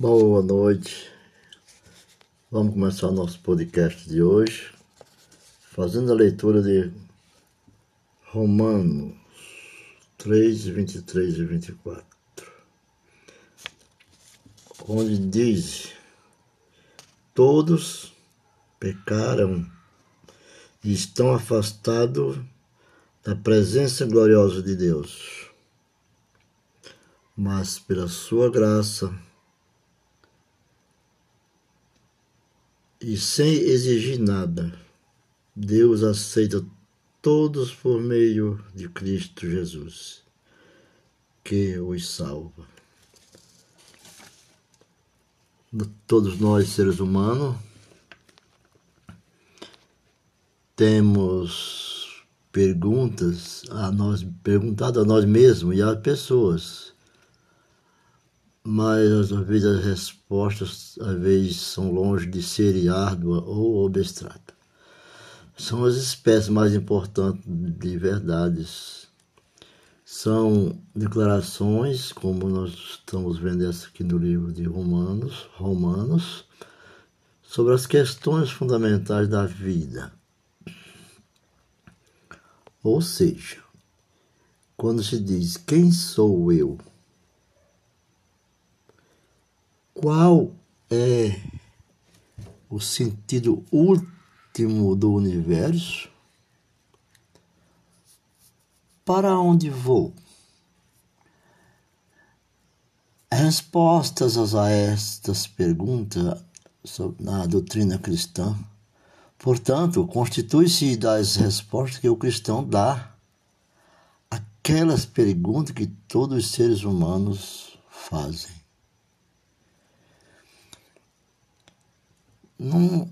Boa noite. Vamos começar nosso podcast de hoje, fazendo a leitura de Romanos 3, 23 e 24, onde diz: Todos pecaram e estão afastados da presença gloriosa de Deus, mas pela Sua graça e sem exigir nada, Deus aceita todos por meio de Cristo Jesus, que os salva. Todos nós, seres humanos, temos perguntas a nós, perguntado a nós mesmos e às pessoas mas às vezes as respostas às vezes são longe de serem árduas ou abstratas. São as espécies mais importantes de verdades. São declarações, como nós estamos vendo essa aqui no livro de Romanos, Romanos, sobre as questões fundamentais da vida. Ou seja, quando se diz quem sou eu? Qual é o sentido último do universo? Para onde vou? Respostas a estas perguntas na doutrina cristã, portanto, constitui-se das respostas que o cristão dá aquelas perguntas que todos os seres humanos fazem. Não,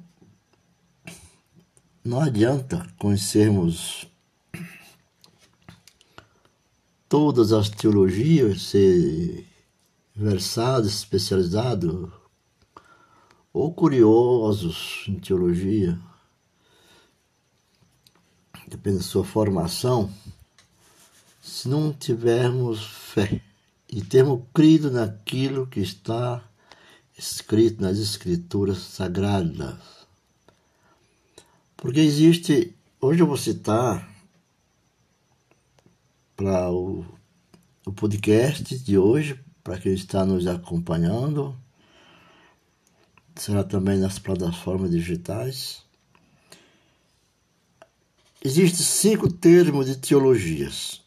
não adianta conhecermos todas as teologias, ser versados, especializados ou curiosos em teologia, depende da sua formação, se não tivermos fé e termos crido naquilo que está escrito nas escrituras sagradas. Porque existe, hoje eu vou citar para o, o podcast de hoje, para quem está nos acompanhando, será também nas plataformas digitais. Existem cinco termos de teologias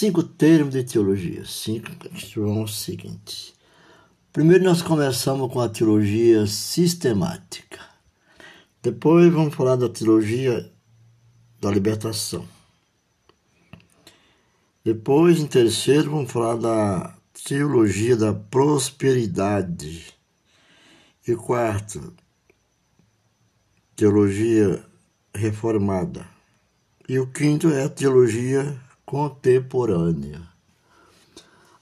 cinco termos de teologia. Cinco são os seguintes. Primeiro nós começamos com a teologia sistemática. Depois vamos falar da teologia da libertação. Depois, em terceiro, vamos falar da teologia da prosperidade. E quarto, teologia reformada. E o quinto é a teologia contemporânea.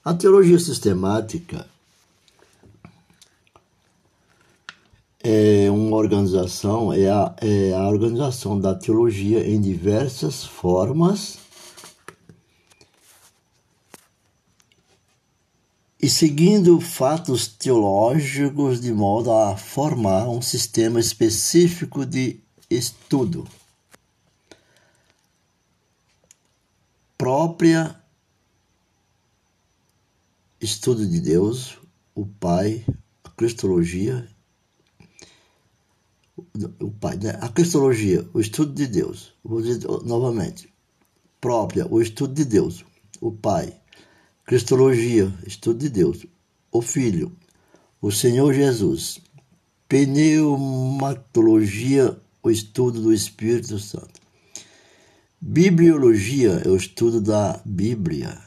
A teologia sistemática é uma organização, é a, é a organização da teologia em diversas formas e seguindo fatos teológicos de modo a formar um sistema específico de estudo. Própria estudo de Deus, o Pai, a Cristologia, o Pai, né? a Cristologia, o estudo de Deus, vou dizer novamente, própria, o estudo de Deus, o Pai, Cristologia, estudo de Deus, o Filho, o Senhor Jesus, pneumatologia, o estudo do Espírito Santo. Bibliologia é o estudo da Bíblia.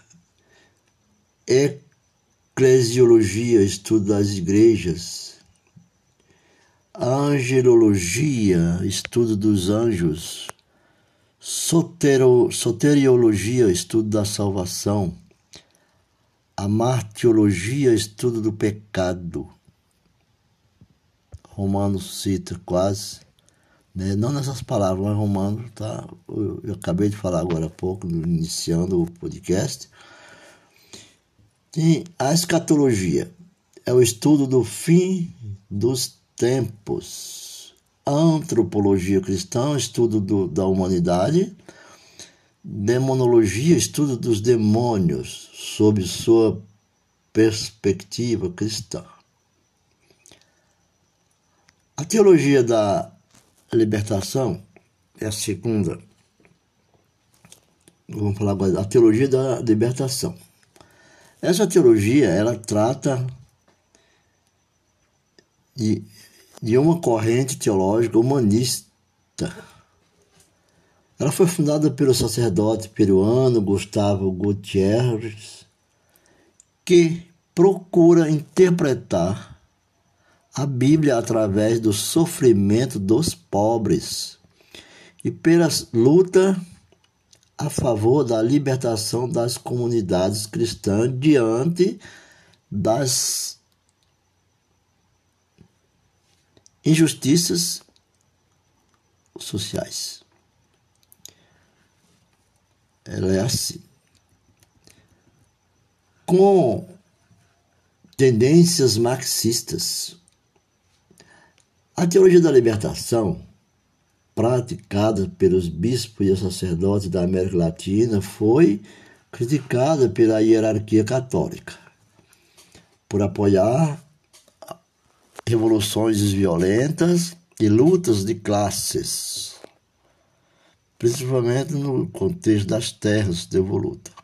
Eclesiologia, estudo das igrejas. Angelologia, estudo dos anjos. Sotero, soteriologia, estudo da salvação. Amartiologia, estudo do pecado. Romanos cita quase né? Não nessas palavras, mas Romano tá. Eu, eu acabei de falar agora há pouco, iniciando o podcast. Tem a escatologia, é o estudo do fim dos tempos. Antropologia cristã, estudo do, da humanidade. Demonologia, estudo dos demônios, sob sua perspectiva cristã. A teologia da libertação é a segunda. Vamos falar agora da teologia da libertação. Essa teologia, ela trata de, de uma corrente teológica humanista. Ela foi fundada pelo sacerdote peruano Gustavo Gutierrez, que procura interpretar a Bíblia através do sofrimento dos pobres e pela luta a favor da libertação das comunidades cristãs diante das injustiças sociais. Ela é assim. Com tendências marxistas, a teologia da libertação, praticada pelos bispos e sacerdotes da América Latina, foi criticada pela hierarquia católica por apoiar revoluções violentas e lutas de classes, principalmente no contexto das terras devolutas.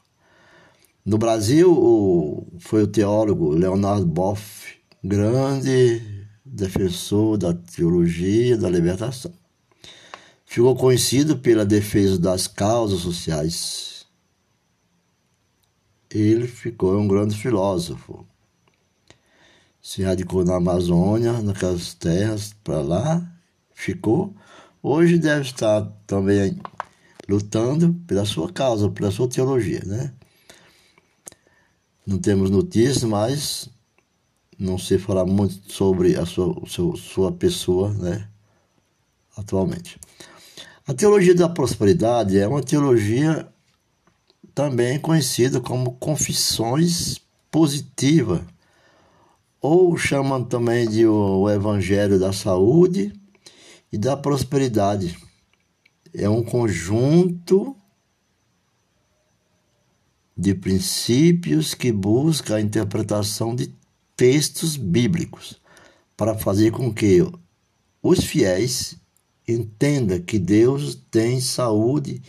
No Brasil, foi o teólogo Leonardo Boff, grande defensor da teologia da libertação. Ficou conhecido pela defesa das causas sociais. Ele ficou um grande filósofo. Se radicou na Amazônia, naquelas terras para lá, ficou. Hoje deve estar também lutando pela sua causa, pela sua teologia, né? Não temos notícias, mas não sei falar muito sobre a sua, sua, pessoa, né, atualmente. A teologia da prosperidade é uma teologia também conhecida como confissões positiva, ou chamam também de o evangelho da saúde e da prosperidade. É um conjunto de princípios que busca a interpretação de textos bíblicos para fazer com que os fiéis entendam que Deus tem saúde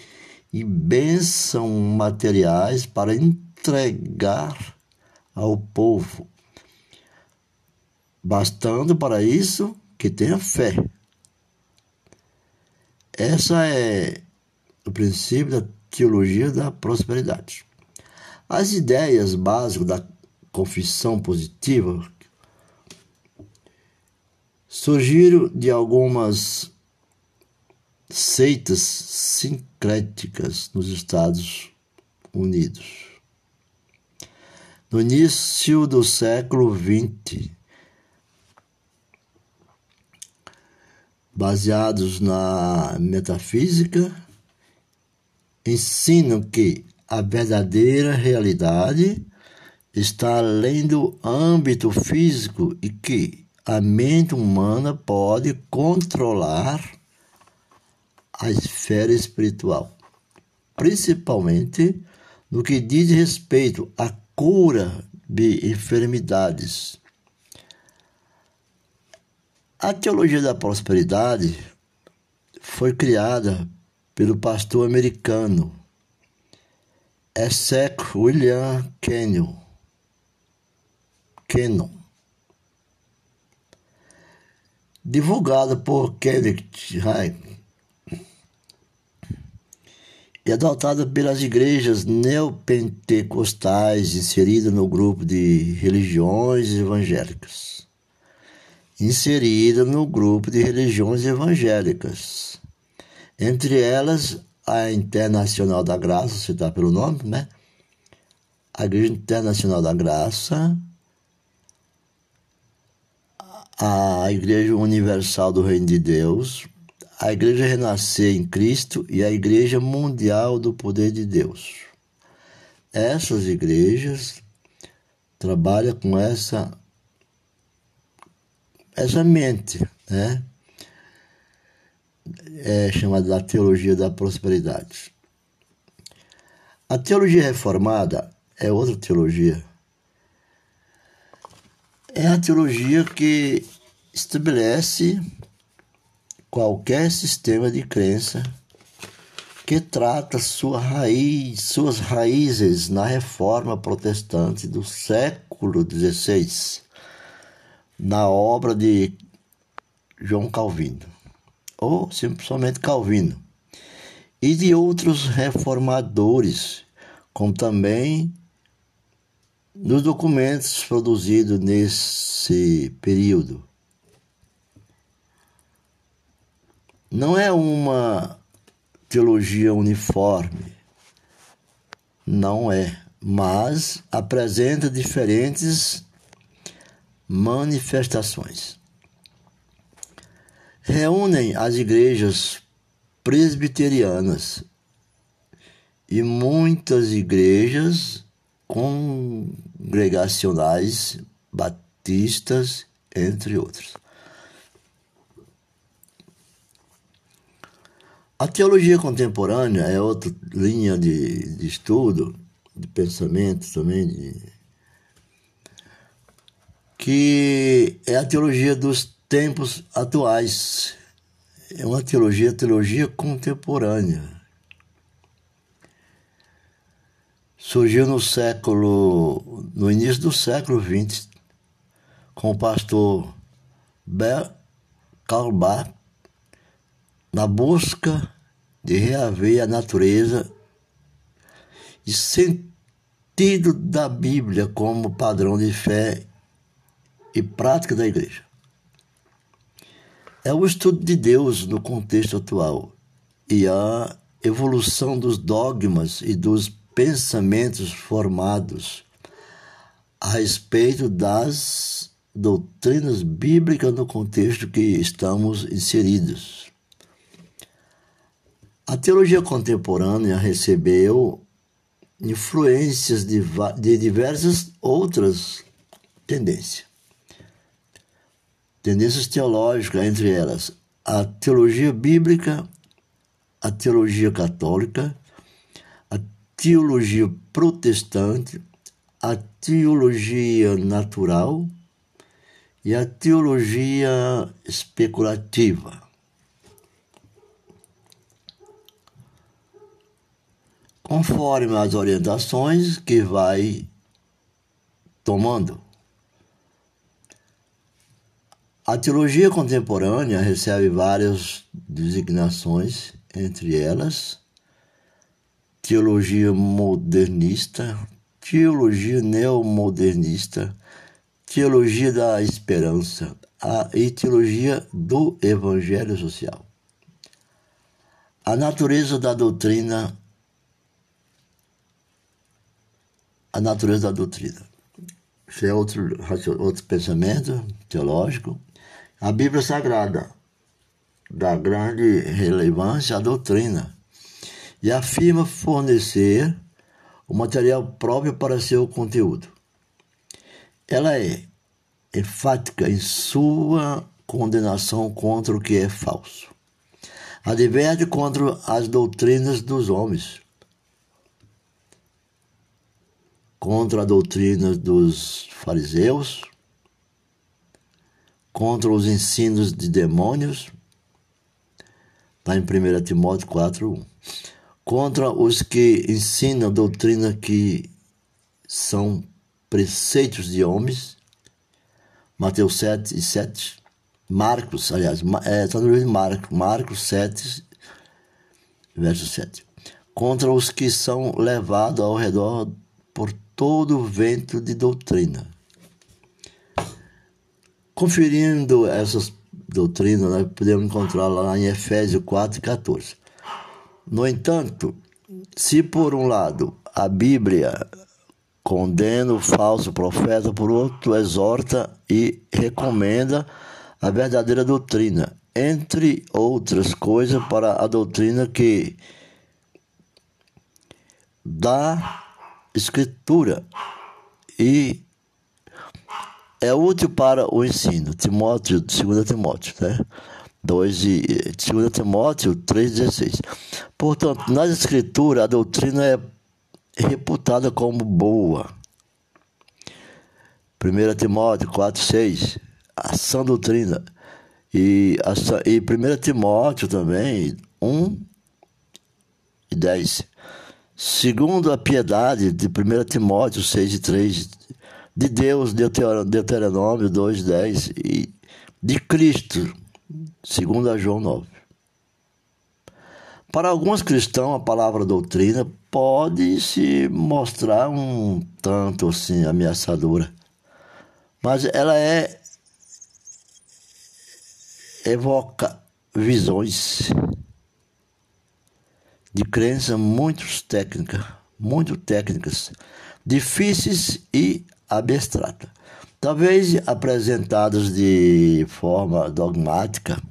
e bênção materiais para entregar ao povo, bastando para isso que tenha fé. Essa é o princípio da teologia da prosperidade. As ideias básicas da confissão positiva surgiram de algumas seitas sincréticas nos Estados Unidos. No início do século XX, baseados na metafísica, ensinam que a verdadeira realidade está além do âmbito físico e que a mente humana pode controlar a esfera espiritual, principalmente no que diz respeito à cura de enfermidades. A teologia da prosperidade foi criada pelo pastor americano Essex William Kenyon Canon. Divulgada por Kenneth High e adotada pelas igrejas neopentecostais inserida no grupo de religiões evangélicas. Inserida no grupo de religiões evangélicas. Entre elas, a Internacional da Graça, citar pelo nome, né? A Igreja Internacional da Graça, a Igreja Universal do Reino de Deus, a Igreja Renascer em Cristo e a Igreja Mundial do Poder de Deus. Essas igrejas trabalha com essa essa mente, né? É chamada da teologia da prosperidade. A teologia reformada é outra teologia. É a teologia que estabelece qualquer sistema de crença que trata sua raiz, suas raízes na reforma protestante do século XVI, na obra de João Calvino, ou simplesmente Calvino, e de outros reformadores, como também nos documentos produzidos nesse período. Não é uma teologia uniforme. Não é, mas apresenta diferentes manifestações. Reúnem as igrejas presbiterianas e muitas igrejas congregacionais batistas, entre outros. A teologia contemporânea é outra linha de, de estudo, de pensamento também, de, que é a teologia dos tempos atuais. É uma teologia, teologia contemporânea. Surgiu no século, no início do século XX, com o pastor Bel Kalbach, na busca de reaver a natureza e sentido da Bíblia como padrão de fé e prática da igreja. É o estudo de Deus no contexto atual e a evolução dos dogmas e dos pensamentos formados a respeito das doutrinas bíblicas no contexto que estamos inseridos. A teologia contemporânea recebeu influências de, de diversas outras tendências. Tendências teológicas, entre elas a teologia bíblica, a teologia católica, teologia protestante, a teologia natural e a teologia especulativa. conforme as orientações que vai tomando. A teologia contemporânea recebe várias designações, entre elas teologia modernista, teologia neomodernista, teologia da esperança e teologia do evangelho social. A natureza da doutrina a natureza da doutrina. Isso é outro, outro pensamento teológico. A Bíblia Sagrada dá grande relevância à doutrina e afirma fornecer o material próprio para seu conteúdo. Ela é enfática em sua condenação contra o que é falso. Adverte contra as doutrinas dos homens contra a doutrina dos fariseus, contra os ensinos de demônios, está em 1 Timóteo 4, 1. Contra os que ensinam doutrina que são preceitos de homens, Mateus 7 e 7. Marcos, aliás, é, está no livro de Marcos, Marcos 7, verso 7. Contra os que são levados ao redor por todo vento de doutrina. Conferindo essas doutrinas, nós podemos encontrar lá em Efésios 4 e 14. No entanto, se por um lado a Bíblia condena o falso profeta, por outro exorta e recomenda a verdadeira doutrina, entre outras coisas para a doutrina que dá escritura e é útil para o ensino. Timóteo, 2 Timóteo, né? 2, e, 2 Timóteo 3,16. Portanto, nas escrituras, a doutrina é reputada como boa. 1 Timóteo 4,6, a sã doutrina. E, a, e 1 Timóteo também, 1 e 10. Segundo a piedade de 1 Timóteo 6 e 3, de Deus, Deuteronômio 2, 10, e de Cristo, segundo João 9. Para alguns cristãos, a palavra doutrina pode se mostrar um tanto assim ameaçadora, mas ela é evoca visões de crença muito técnicas, muito técnicas, difíceis e abstratas. Talvez apresentadas de forma dogmática.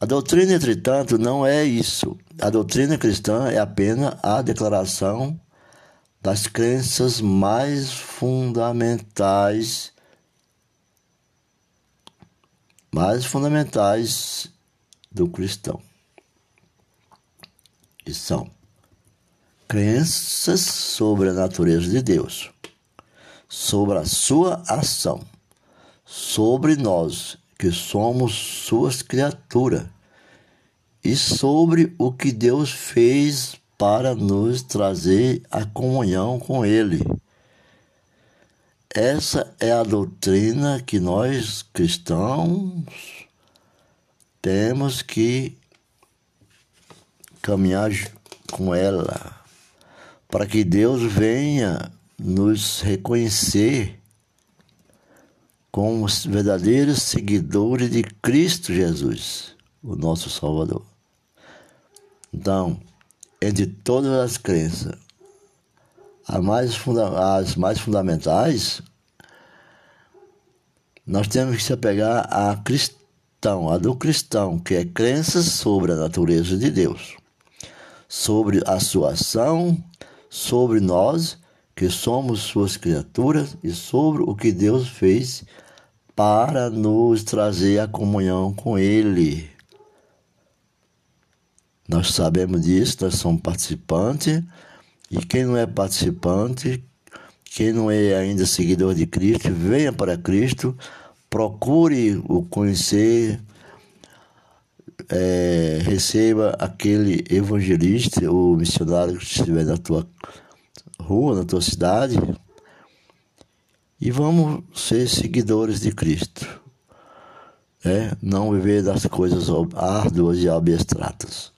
A doutrina, entretanto, não é isso. A doutrina cristã é apenas a declaração das crenças mais fundamentais mais fundamentais do cristão que são crenças sobre a natureza de Deus, sobre a sua ação, sobre nós que somos suas criaturas e sobre o que Deus fez para nos trazer a comunhão com Ele. Essa é a doutrina que nós cristãos temos que caminhar com ela, para que Deus venha nos reconhecer como verdadeiros seguidores de Cristo Jesus, o nosso Salvador. Então, entre todas as crenças, as mais, as mais fundamentais, nós temos que se apegar a cristão, a do cristão, que é crença sobre a natureza de Deus sobre a sua ação, sobre nós, que somos suas criaturas, e sobre o que Deus fez para nos trazer a comunhão com Ele. Nós sabemos disso, nós somos participantes, e quem não é participante, quem não é ainda seguidor de Cristo, venha para Cristo, procure o conhecer, é, receba aquele evangelista ou missionário que estiver na tua rua, na tua cidade, e vamos ser seguidores de Cristo. É, não viver das coisas árduas e abstratas.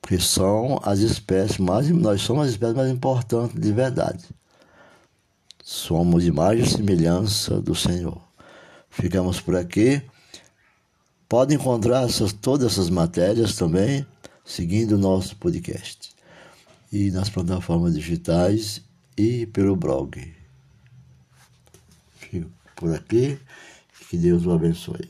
Porque são as espécies mais, nós somos as espécies mais importantes de verdade. Somos imagem e semelhança do Senhor. Ficamos por aqui. Pode encontrar essas, todas essas matérias também seguindo o nosso podcast e nas plataformas digitais e pelo blog. Fico por aqui. Que Deus o abençoe.